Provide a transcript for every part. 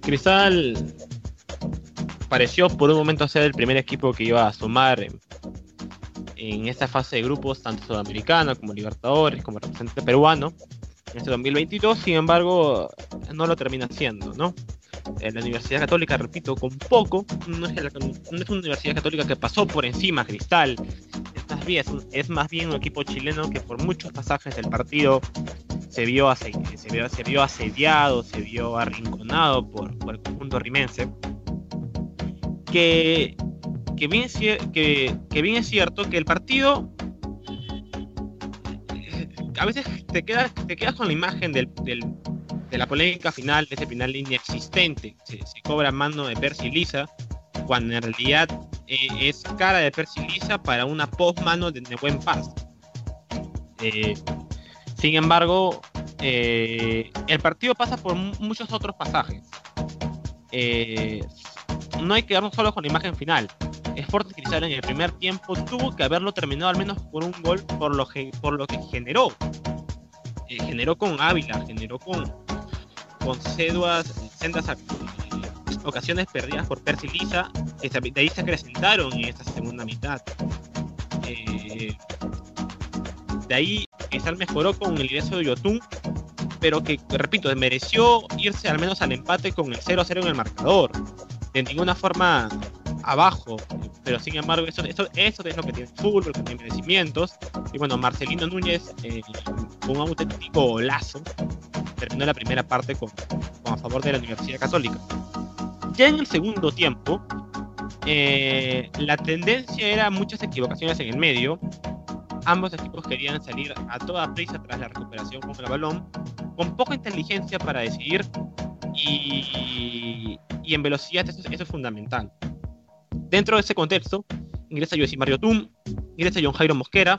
Cristal pareció por un momento ser el primer equipo que iba a sumar en, esta fase de grupos, tanto sudamericano como Libertadores, como representante peruano, en este 2022. Sin embargo, no lo termina haciendo, ¿no? En la Universidad Católica, repito, con poco, no es, una Universidad Católica que pasó por encima Cristal, es más, es, más bien un equipo chileno que por muchos pasajes del partido se vio, se vio, se vio asediado, se vio arrinconado por, el conjunto rimense que, que, bien, es cierto que el partido a veces te quedas, te quedas con la imagen del, de la polémica final, de ese final línea existente. Se, se cobra mano de Percy Lisa, cuando en realidad eh, es cara de Percy Lisa para una post mano de, Buen Paz. Eh, sin embargo, eh, el partido pasa por muchos otros pasajes. Eh, no hay que quedarnos solo con la imagen final. Sporting Cristal en el primer tiempo tuvo que haberlo terminado al menos por un gol por lo que, por lo que generó. Eh, generó con Ávila, generó con, con Ceduas, sendas ocasiones perdidas por Percy Lisa, de ahí se acrecentaron en esta segunda mitad. De ahí Cristal mejoró con el ingreso de Yotun, pero que, repito, mereció irse al menos al empate con el 0-0 en el marcador de ninguna forma abajo, pero sin embargo eso, eso, eso es lo que tiene el fútbol, que tiene merecimientos, y bueno, Marcelino Núñez eh, con un auténtico golazo terminó la primera parte con, a favor de la Universidad Católica. Ya en el segundo tiempo, eh, la tendencia era muchas equivocaciones en el medio, ambos equipos querían salir a toda prisa tras la recuperación con el balón, con poca inteligencia para decidir y, en velocidad eso, es fundamental. Dentro de ese contexto, ingresa Mario Tum, ingresa John Jairo Mosquera,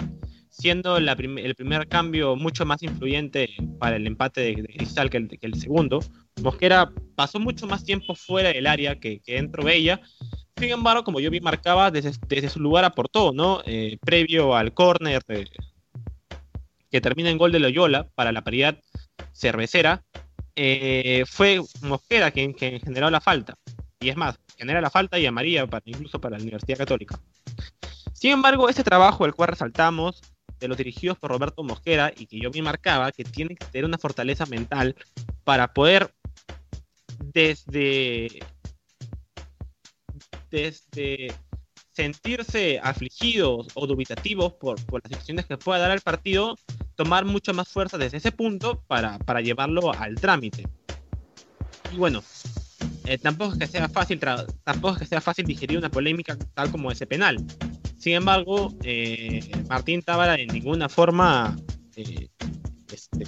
siendo el primer cambio mucho más influyente para el empate de, Cristal que el, segundo. Mosquera pasó mucho más tiempo fuera del área que, dentro de ella. Sin embargo, como yo vi marcaba, desde, su lugar aportó, ¿no? Eh, previo al córner que termina en gol de Loyola para la paridad cervecera, eh, fue Mosquera quien, generó la falta. Y es más, genera la falta y amarilla para, incluso para la Universidad Católica. Sin embargo, ese trabajo, el cual resaltamos, de los dirigidos por Roberto Mosquera, y que yo me marcaba, que tiene que tener una fortaleza mental para poder desde, desde sentirse afligidos o dubitativos por, las decisiones que pueda dar el partido, tomar mucha más fuerza desde ese punto para, llevarlo al trámite. Y bueno, eh, tampoco es que sea fácil tampoco que sea fácil digerir una polémica tal como ese penal. Sin embargo, eh, Martín Tábara en ninguna forma eh, este,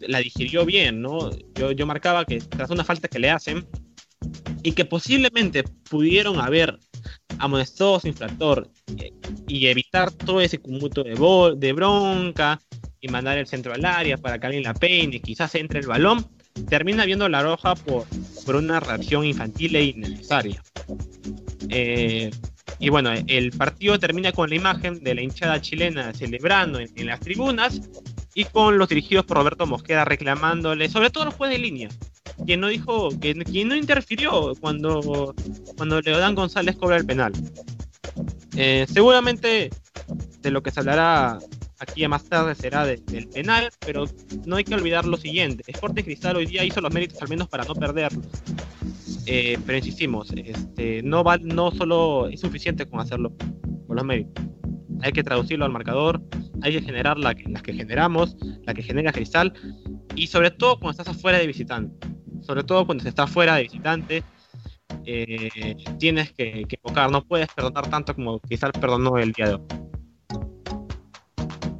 la digirió bien, ¿no? Yo marcaba que tras una falta que le hacen y que posiblemente pudieron haber amonestó a su infractor eh, y evitar todo ese cumuto de, de bronca y mandar el centro al área para que alguien la peine, quizás entre el balón, termina viendo la roja por, por una reacción infantil e innecesaria. Eh, y bueno, el partido termina con la imagen de la hinchada chilena celebrando en, las tribunas y con los dirigidos por Roberto Mosquera reclamándole, sobre todo los jueces de línea, quien no dijo, que quien no interfirió cuando, cuando Leodán González cobra el penal. Eh, seguramente de lo que se hablará aquí más tarde será del penal, pero no hay que olvidar lo siguiente. Sporting Cristal hoy día hizo los méritos al menos para no perderlos. Eh, pero insistimos, este, no, va, no solo es suficiente con hacerlo con los méritos. Hay que traducirlo al marcador, hay que generar la las que generamos, la que genera Cristal, y sobre todo cuando estás afuera de visitante sobre todo cuando se está fuera de visitante, eh, tienes que, que no puedes perdonar tanto como quizás perdonó el día de hoy.